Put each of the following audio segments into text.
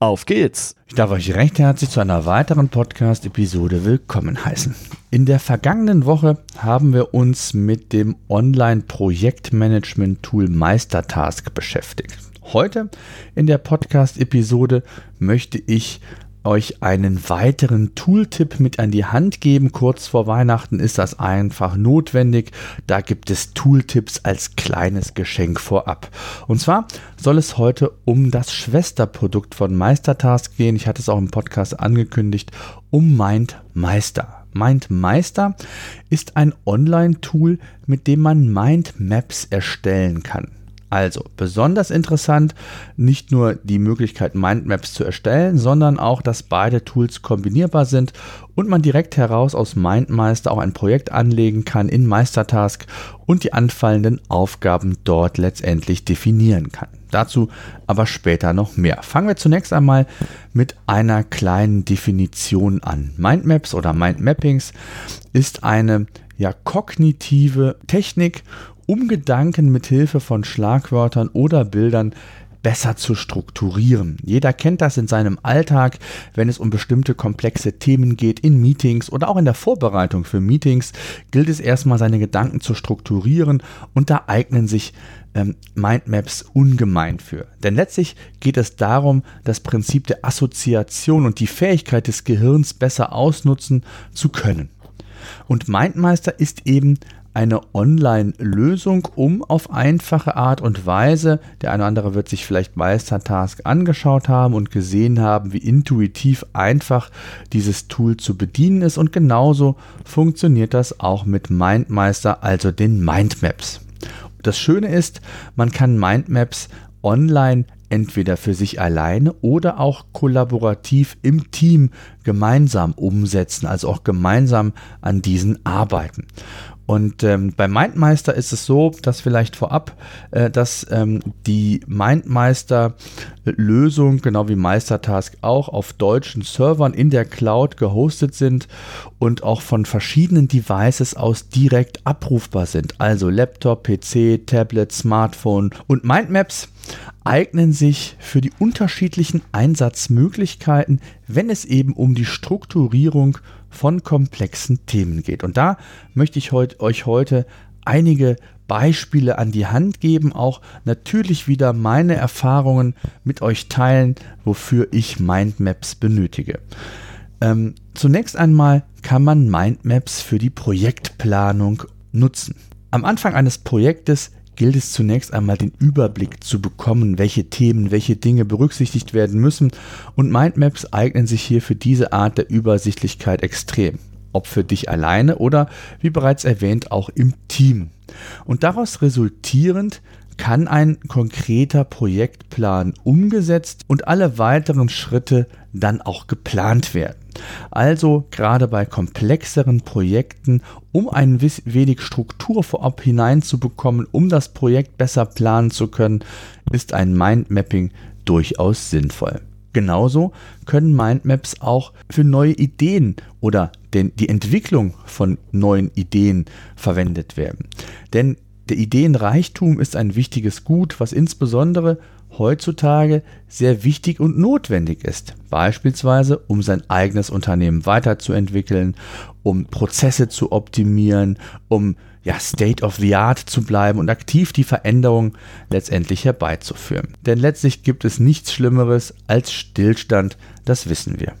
Auf geht's! Ich darf euch recht herzlich zu einer weiteren Podcast-Episode willkommen heißen. In der vergangenen Woche haben wir uns mit dem Online-Projektmanagement-Tool Meistertask beschäftigt. Heute in der Podcast-Episode möchte ich euch einen weiteren Tooltip mit an die Hand geben. Kurz vor Weihnachten ist das einfach notwendig. Da gibt es Tooltips als kleines Geschenk vorab. Und zwar soll es heute um das Schwesterprodukt von Meistertask gehen. Ich hatte es auch im Podcast angekündigt, um MindMeister. MindMeister ist ein Online-Tool, mit dem man Mindmaps erstellen kann. Also besonders interessant, nicht nur die Möglichkeit, Mindmaps zu erstellen, sondern auch, dass beide Tools kombinierbar sind und man direkt heraus aus MindMeister auch ein Projekt anlegen kann in Meistertask und die anfallenden Aufgaben dort letztendlich definieren kann. Dazu aber später noch mehr. Fangen wir zunächst einmal mit einer kleinen Definition an. Mindmaps oder Mindmappings ist eine ja, kognitive Technik um Gedanken mit Hilfe von Schlagwörtern oder Bildern besser zu strukturieren. Jeder kennt das in seinem Alltag, wenn es um bestimmte komplexe Themen geht, in Meetings oder auch in der Vorbereitung für Meetings, gilt es erstmal seine Gedanken zu strukturieren und da eignen sich ähm, Mindmaps ungemein für. Denn letztlich geht es darum, das Prinzip der Assoziation und die Fähigkeit des Gehirns besser ausnutzen zu können. Und Mindmeister ist eben eine Online-Lösung, um auf einfache Art und Weise, der eine oder andere wird sich vielleicht Meistertask angeschaut haben und gesehen haben, wie intuitiv einfach dieses Tool zu bedienen ist und genauso funktioniert das auch mit Mindmeister, also den Mindmaps. Das Schöne ist, man kann Mindmaps online entweder für sich alleine oder auch kollaborativ im Team gemeinsam umsetzen, also auch gemeinsam an diesen arbeiten. Und ähm, bei Mindmeister ist es so, dass vielleicht vorab, äh, dass ähm, die Mindmeister-Lösung, genau wie Meistertask auch, auf deutschen Servern in der Cloud gehostet sind und auch von verschiedenen Devices aus direkt abrufbar sind. Also Laptop, PC, Tablet, Smartphone und Mindmaps eignen sich für die unterschiedlichen Einsatzmöglichkeiten, wenn es eben um die Strukturierung von komplexen Themen geht. Und da möchte ich heut, euch heute einige Beispiele an die Hand geben, auch natürlich wieder meine Erfahrungen mit euch teilen, wofür ich Mindmaps benötige. Ähm, zunächst einmal kann man Mindmaps für die Projektplanung nutzen. Am Anfang eines Projektes gilt es zunächst einmal den Überblick zu bekommen, welche Themen, welche Dinge berücksichtigt werden müssen und Mindmaps eignen sich hier für diese Art der Übersichtlichkeit extrem. Ob für dich alleine oder, wie bereits erwähnt, auch im Team. Und daraus resultierend kann ein konkreter Projektplan umgesetzt und alle weiteren Schritte dann auch geplant werden. Also gerade bei komplexeren Projekten, um ein wenig Struktur vorab hineinzubekommen, um das Projekt besser planen zu können, ist ein Mindmapping durchaus sinnvoll. Genauso können Mindmaps auch für neue Ideen oder den, die Entwicklung von neuen Ideen verwendet werden. Denn der Ideenreichtum ist ein wichtiges Gut, was insbesondere heutzutage sehr wichtig und notwendig ist. Beispielsweise, um sein eigenes Unternehmen weiterzuentwickeln, um Prozesse zu optimieren, um ja, State of the Art zu bleiben und aktiv die Veränderung letztendlich herbeizuführen. Denn letztlich gibt es nichts Schlimmeres als Stillstand, das wissen wir.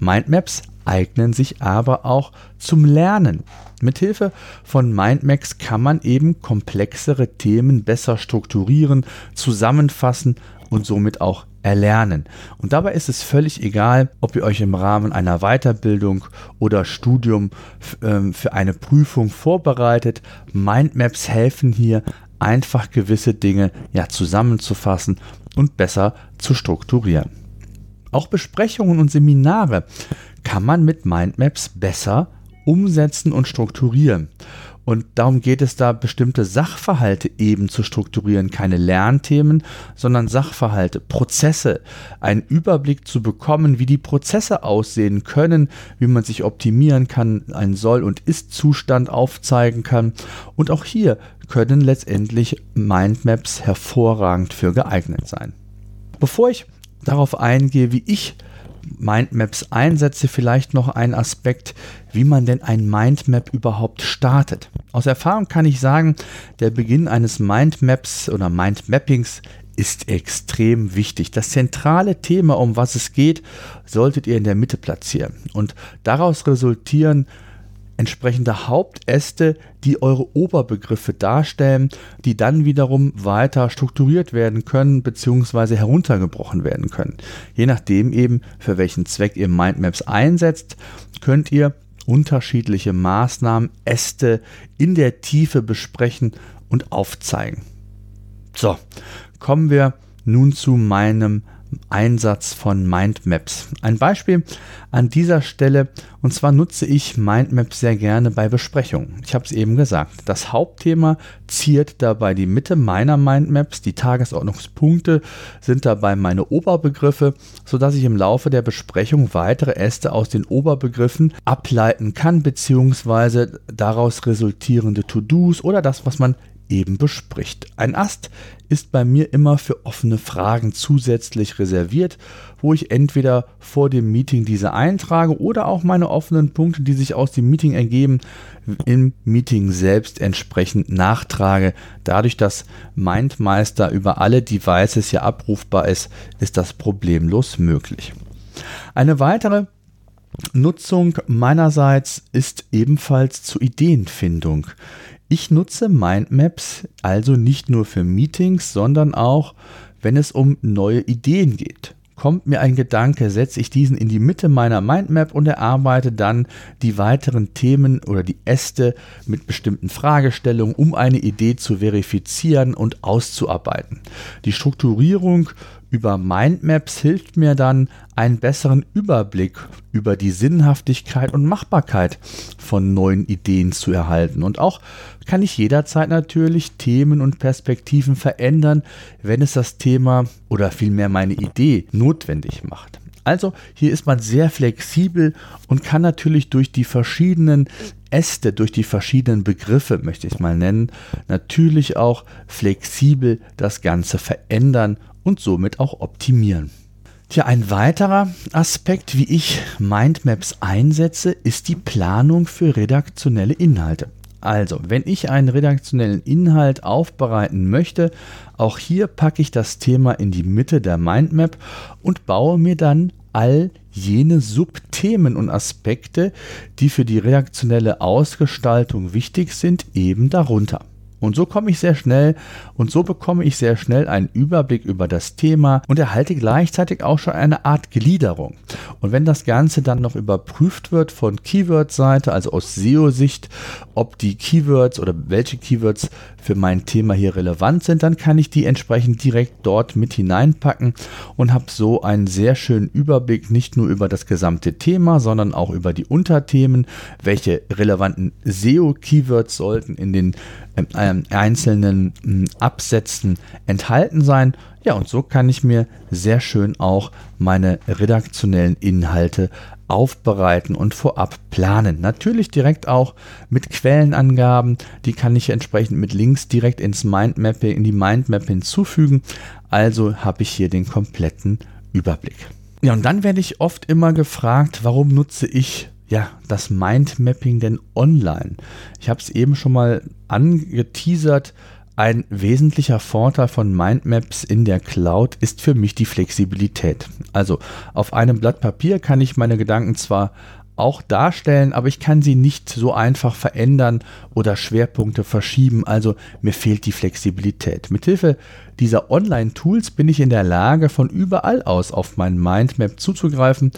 Mindmaps eignen sich aber auch zum Lernen. Mithilfe von Mindmaps kann man eben komplexere Themen besser strukturieren, zusammenfassen und somit auch erlernen. Und dabei ist es völlig egal, ob ihr euch im Rahmen einer Weiterbildung oder Studium ähm, für eine Prüfung vorbereitet. Mindmaps helfen hier einfach gewisse Dinge ja zusammenzufassen und besser zu strukturieren. Auch Besprechungen und Seminare kann man mit Mindmaps besser umsetzen und strukturieren. Und darum geht es da, bestimmte Sachverhalte eben zu strukturieren, keine Lernthemen, sondern Sachverhalte, Prozesse, einen Überblick zu bekommen, wie die Prozesse aussehen können, wie man sich optimieren kann, einen Soll- und Ist-Zustand aufzeigen kann. Und auch hier können letztendlich Mindmaps hervorragend für geeignet sein. Bevor ich darauf eingehe, wie ich Mindmaps einsetze, vielleicht noch ein Aspekt, wie man denn ein Mindmap überhaupt startet. Aus Erfahrung kann ich sagen, der Beginn eines Mindmaps oder Mindmappings ist extrem wichtig. Das zentrale Thema, um was es geht, solltet ihr in der Mitte platzieren. Und daraus resultieren entsprechende Hauptäste, die eure Oberbegriffe darstellen, die dann wiederum weiter strukturiert werden können bzw. heruntergebrochen werden können. Je nachdem eben, für welchen Zweck ihr Mindmaps einsetzt, könnt ihr unterschiedliche Maßnahmen, Äste in der Tiefe besprechen und aufzeigen. So, kommen wir nun zu meinem Einsatz von Mindmaps. Ein Beispiel an dieser Stelle, und zwar nutze ich Mindmaps sehr gerne bei Besprechungen. Ich habe es eben gesagt, das Hauptthema ziert dabei die Mitte meiner Mindmaps, die Tagesordnungspunkte sind dabei meine Oberbegriffe, sodass ich im Laufe der Besprechung weitere Äste aus den Oberbegriffen ableiten kann, beziehungsweise daraus resultierende To-Dos oder das, was man eben bespricht. Ein Ast ist bei mir immer für offene Fragen zusätzlich reserviert, wo ich entweder vor dem Meeting diese eintrage oder auch meine offenen Punkte, die sich aus dem Meeting ergeben, im Meeting selbst entsprechend nachtrage. Dadurch, dass MindMeister über alle Devices ja abrufbar ist, ist das problemlos möglich. Eine weitere Nutzung meinerseits ist ebenfalls zur Ideenfindung. Ich nutze Mindmaps also nicht nur für Meetings, sondern auch, wenn es um neue Ideen geht. Kommt mir ein Gedanke, setze ich diesen in die Mitte meiner Mindmap und erarbeite dann die weiteren Themen oder die Äste mit bestimmten Fragestellungen, um eine Idee zu verifizieren und auszuarbeiten. Die Strukturierung über Mindmaps hilft mir dann, einen besseren Überblick über die Sinnhaftigkeit und Machbarkeit von neuen Ideen zu erhalten. Und auch kann ich jederzeit natürlich Themen und Perspektiven verändern, wenn es das Thema oder vielmehr meine Idee notwendig macht. Also hier ist man sehr flexibel und kann natürlich durch die verschiedenen Äste, durch die verschiedenen Begriffe, möchte ich mal nennen, natürlich auch flexibel das Ganze verändern und somit auch optimieren. Tja, ein weiterer Aspekt, wie ich Mindmaps einsetze, ist die Planung für redaktionelle Inhalte. Also, wenn ich einen redaktionellen Inhalt aufbereiten möchte, auch hier packe ich das Thema in die Mitte der Mindmap und baue mir dann all jene Subthemen und Aspekte, die für die redaktionelle Ausgestaltung wichtig sind, eben darunter. Und so komme ich sehr schnell und so bekomme ich sehr schnell einen Überblick über das Thema und erhalte gleichzeitig auch schon eine Art Gliederung. Und wenn das Ganze dann noch überprüft wird von Keyword-Seite, also aus SEO-Sicht, ob die Keywords oder welche Keywords für mein Thema hier relevant sind, dann kann ich die entsprechend direkt dort mit hineinpacken und habe so einen sehr schönen Überblick nicht nur über das gesamte Thema, sondern auch über die Unterthemen, welche relevanten SEO-Keywords sollten in den ähm, einzelnen äh, Absätzen enthalten sein. Ja, und so kann ich mir sehr schön auch meine redaktionellen Inhalte aufbereiten und vorab planen. Natürlich direkt auch mit Quellenangaben, die kann ich entsprechend mit Links direkt ins Mindmap, in die Mindmap hinzufügen. Also habe ich hier den kompletten Überblick. Ja, und dann werde ich oft immer gefragt, warum nutze ich ja, das Mindmapping denn online? Ich habe es eben schon mal angeteasert. Ein wesentlicher Vorteil von Mindmaps in der Cloud ist für mich die Flexibilität. Also auf einem Blatt Papier kann ich meine Gedanken zwar auch darstellen, aber ich kann sie nicht so einfach verändern oder Schwerpunkte verschieben. Also mir fehlt die Flexibilität. Mithilfe dieser Online-Tools bin ich in der Lage, von überall aus auf mein Mindmap zuzugreifen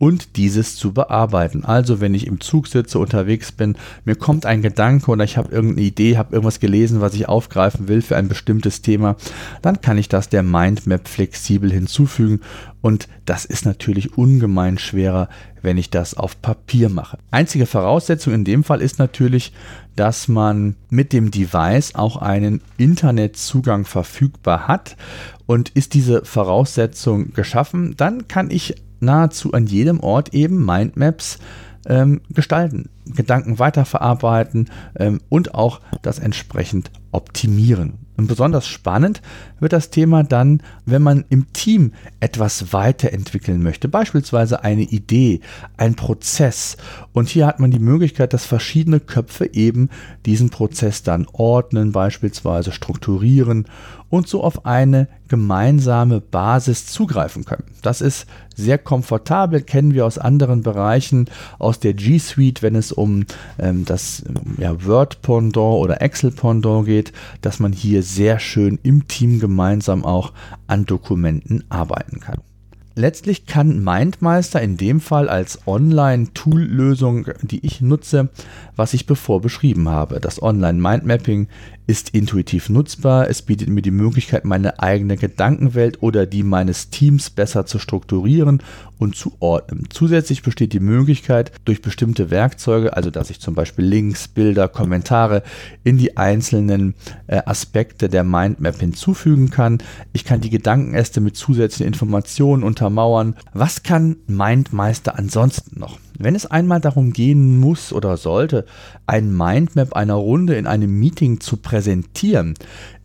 und dieses zu bearbeiten. Also wenn ich im Zug sitze, unterwegs bin, mir kommt ein Gedanke oder ich habe irgendeine Idee, habe irgendwas gelesen, was ich aufgreifen will für ein bestimmtes Thema, dann kann ich das der Mindmap flexibel hinzufügen und das ist natürlich ungemein schwerer, wenn ich das auf Papier mache. Einzige Voraussetzung in dem Fall ist natürlich, dass man mit dem Device auch einen Internetzugang verfügbar hat. Und ist diese Voraussetzung geschaffen, dann kann ich nahezu an jedem Ort eben Mindmaps ähm, gestalten, Gedanken weiterverarbeiten ähm, und auch das entsprechend optimieren. Und besonders spannend wird das Thema dann, wenn man im Team etwas weiterentwickeln möchte, beispielsweise eine Idee, ein Prozess. Und hier hat man die Möglichkeit, dass verschiedene Köpfe eben diesen Prozess dann ordnen, beispielsweise strukturieren und so auf eine gemeinsame Basis zugreifen können. Das ist sehr komfortabel, kennen wir aus anderen Bereichen, aus der G Suite, wenn es um ähm, das ja, Word-Pendant oder Excel-Pendant geht, dass man hier sehr schön im Team gemeinsam auch an Dokumenten arbeiten kann. Letztlich kann MindMeister in dem Fall als Online-Tool-Lösung, die ich nutze, was ich bevor beschrieben habe. Das Online-Mindmapping ist intuitiv nutzbar. Es bietet mir die Möglichkeit, meine eigene Gedankenwelt oder die meines Teams besser zu strukturieren und zu ordnen. Zusätzlich besteht die Möglichkeit, durch bestimmte Werkzeuge, also dass ich zum Beispiel Links, Bilder, Kommentare in die einzelnen äh, Aspekte der Mindmap hinzufügen kann. Ich kann die Gedankenäste mit zusätzlichen Informationen untermauern. Was kann Mindmeister ansonsten noch? Wenn es einmal darum gehen muss oder sollte, ein Mindmap einer Runde in einem Meeting zu präsentieren,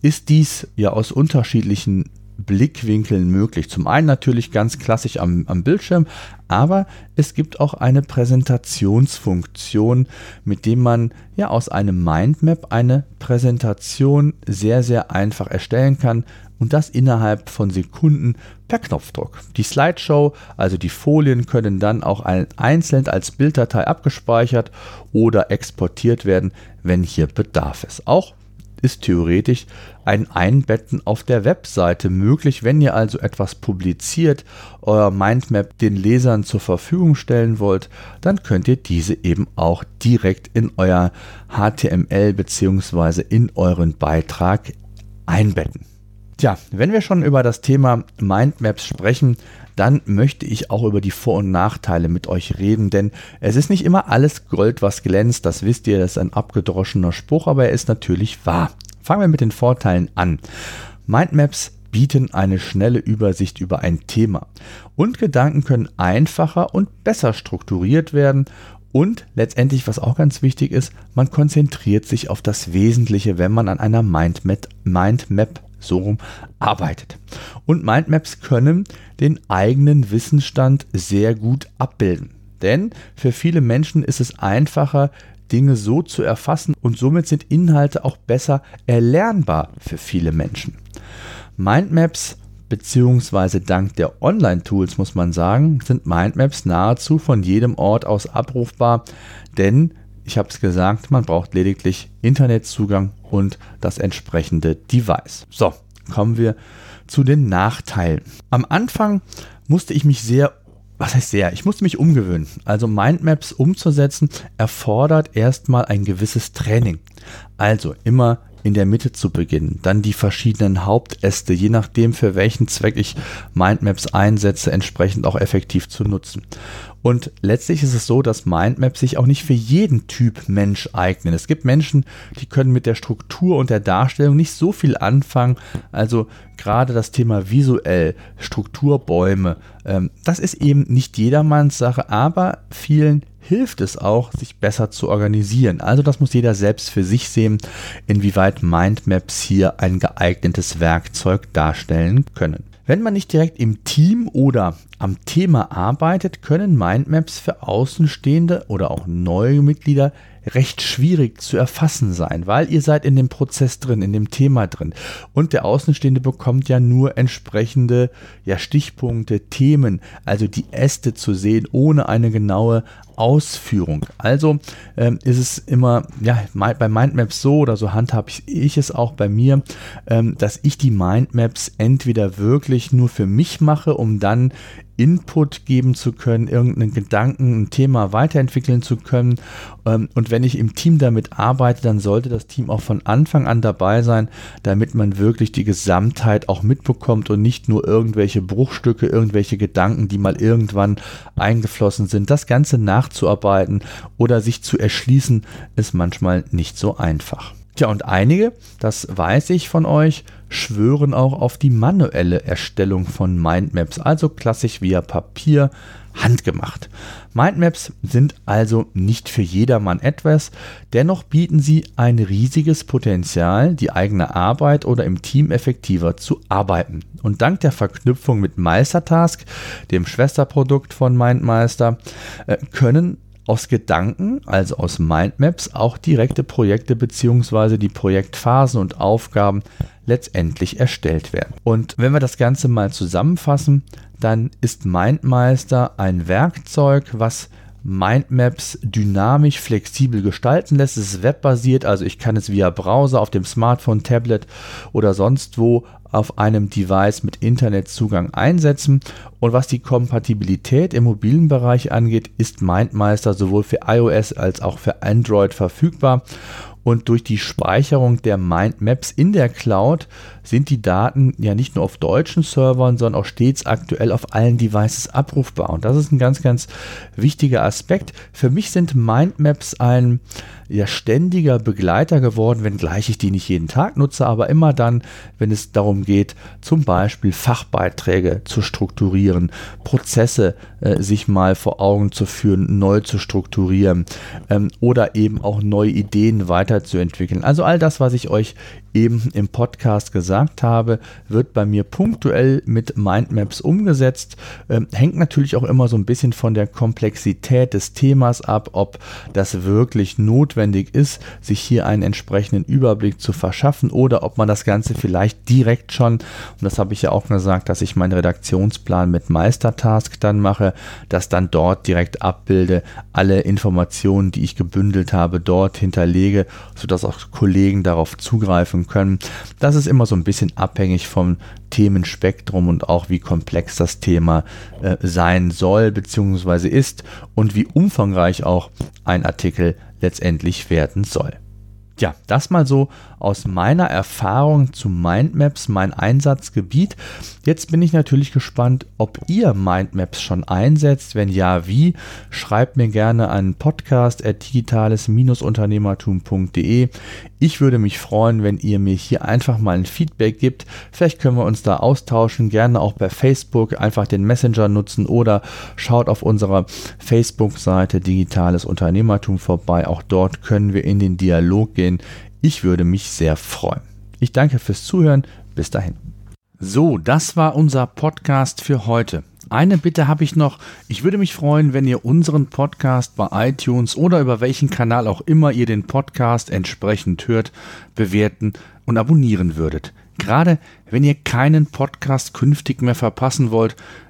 ist dies ja aus unterschiedlichen Blickwinkeln möglich. Zum einen natürlich ganz klassisch am, am Bildschirm, aber es gibt auch eine Präsentationsfunktion, mit dem man ja aus einem Mindmap eine Präsentation sehr, sehr einfach erstellen kann und das innerhalb von Sekunden per Knopfdruck. Die Slideshow, also die Folien, können dann auch einzeln als Bilddatei abgespeichert oder exportiert werden, wenn hier Bedarf ist. Auch ist theoretisch ein Einbetten auf der Webseite möglich, wenn ihr also etwas publiziert, euer Mindmap den Lesern zur Verfügung stellen wollt, dann könnt ihr diese eben auch direkt in euer HTML bzw. in euren Beitrag einbetten. Tja, wenn wir schon über das Thema Mindmaps sprechen, dann möchte ich auch über die Vor- und Nachteile mit euch reden, denn es ist nicht immer alles Gold, was glänzt, das wisst ihr, das ist ein abgedroschener Spruch, aber er ist natürlich wahr. Fangen wir mit den Vorteilen an. Mindmaps bieten eine schnelle Übersicht über ein Thema und Gedanken können einfacher und besser strukturiert werden und letztendlich, was auch ganz wichtig ist, man konzentriert sich auf das Wesentliche, wenn man an einer Mindmap, Mindmap so rum arbeitet. Und Mindmaps können den eigenen Wissensstand sehr gut abbilden. Denn für viele Menschen ist es einfacher, Dinge so zu erfassen und somit sind Inhalte auch besser erlernbar für viele Menschen. Mindmaps beziehungsweise dank der Online-Tools muss man sagen, sind Mindmaps nahezu von jedem Ort aus abrufbar, denn ich habe es gesagt, man braucht lediglich Internetzugang und das entsprechende Device. So, kommen wir zu den Nachteilen. Am Anfang musste ich mich sehr was heißt sehr? Ich musste mich umgewöhnen. Also Mindmaps umzusetzen erfordert erstmal ein gewisses Training. Also immer in der Mitte zu beginnen, dann die verschiedenen Hauptäste, je nachdem für welchen Zweck ich Mindmaps einsetze, entsprechend auch effektiv zu nutzen. Und letztlich ist es so, dass Mindmaps sich auch nicht für jeden Typ Mensch eignen. Es gibt Menschen, die können mit der Struktur und der Darstellung nicht so viel anfangen. Also gerade das Thema visuell, Strukturbäume, ähm, das ist eben nicht jedermanns Sache, aber vielen hilft es auch, sich besser zu organisieren. Also das muss jeder selbst für sich sehen, inwieweit Mindmaps hier ein geeignetes Werkzeug darstellen können. Wenn man nicht direkt im Team oder am Thema arbeitet, können Mindmaps für Außenstehende oder auch neue Mitglieder recht schwierig zu erfassen sein, weil ihr seid in dem Prozess drin, in dem Thema drin. Und der Außenstehende bekommt ja nur entsprechende ja, Stichpunkte, Themen, also die Äste zu sehen, ohne eine genaue Ausführung. Also ähm, ist es immer, ja, bei Mindmaps so oder so handhabe ich, ich es auch bei mir, ähm, dass ich die Mindmaps entweder wirklich nur für mich mache, um dann Input geben zu können, irgendeinen Gedanken, ein Thema weiterentwickeln zu können. Ähm, und wenn ich im Team damit arbeite, dann sollte das Team auch von Anfang an dabei sein, damit man wirklich die Gesamtheit auch mitbekommt und nicht nur irgendwelche Bruchstücke, irgendwelche Gedanken, die mal irgendwann eingeflossen sind. Das Ganze nachzuarbeiten oder sich zu erschließen, ist manchmal nicht so einfach. Tja, und einige, das weiß ich von euch, schwören auch auf die manuelle Erstellung von Mindmaps, also klassisch via Papier, handgemacht. Mindmaps sind also nicht für jedermann etwas, dennoch bieten sie ein riesiges Potenzial, die eigene Arbeit oder im Team effektiver zu arbeiten. Und dank der Verknüpfung mit Meistertask, dem Schwesterprodukt von Mindmeister, äh, können aus Gedanken, also aus Mindmaps, auch direkte Projekte bzw. die Projektphasen und Aufgaben letztendlich erstellt werden. Und wenn wir das Ganze mal zusammenfassen, dann ist Mindmeister ein Werkzeug, was Mindmaps dynamisch flexibel gestalten lässt. Es ist webbasiert, also ich kann es via Browser auf dem Smartphone, Tablet oder sonst wo auf einem Device mit Internetzugang einsetzen. Und was die Kompatibilität im mobilen Bereich angeht, ist MindMeister sowohl für iOS als auch für Android verfügbar. Und durch die Speicherung der Mindmaps in der Cloud sind die Daten ja nicht nur auf deutschen Servern, sondern auch stets aktuell auf allen Devices abrufbar. Und das ist ein ganz, ganz wichtiger Aspekt. Für mich sind Mindmaps ein ja, ständiger Begleiter geworden, wenngleich ich die nicht jeden Tag nutze, aber immer dann, wenn es darum geht, zum Beispiel Fachbeiträge zu strukturieren, Prozesse äh, sich mal vor Augen zu führen, neu zu strukturieren ähm, oder eben auch neue Ideen weiterzuentwickeln. Also all das, was ich euch eben im Podcast gesagt habe, wird bei mir punktuell mit Mindmaps umgesetzt. Ähm, hängt natürlich auch immer so ein bisschen von der Komplexität des Themas ab, ob das wirklich notwendig ist, sich hier einen entsprechenden Überblick zu verschaffen oder ob man das Ganze vielleicht direkt schon, und das habe ich ja auch gesagt, dass ich meinen Redaktionsplan mit Meistertask dann mache, das dann dort direkt abbilde, alle Informationen, die ich gebündelt habe, dort hinterlege, sodass auch Kollegen darauf zugreifen können. Das ist immer so ein bisschen abhängig vom Themenspektrum und auch wie komplex das Thema äh, sein soll bzw. ist und wie umfangreich auch ein Artikel letztendlich werden soll. Ja, das mal so aus meiner Erfahrung zu Mindmaps, mein Einsatzgebiet. Jetzt bin ich natürlich gespannt, ob ihr Mindmaps schon einsetzt. Wenn ja, wie? Schreibt mir gerne an podcast.digitales-unternehmertum.de. Ich würde mich freuen, wenn ihr mir hier einfach mal ein Feedback gibt. Vielleicht können wir uns da austauschen, gerne auch bei Facebook einfach den Messenger nutzen oder schaut auf unserer Facebook-Seite Digitales Unternehmertum vorbei. Auch dort können wir in den Dialog gehen. Ich würde mich sehr freuen. Ich danke fürs Zuhören. Bis dahin. So, das war unser Podcast für heute. Eine Bitte habe ich noch. Ich würde mich freuen, wenn ihr unseren Podcast bei iTunes oder über welchen Kanal auch immer ihr den Podcast entsprechend hört, bewerten und abonnieren würdet. Gerade wenn ihr keinen Podcast künftig mehr verpassen wollt,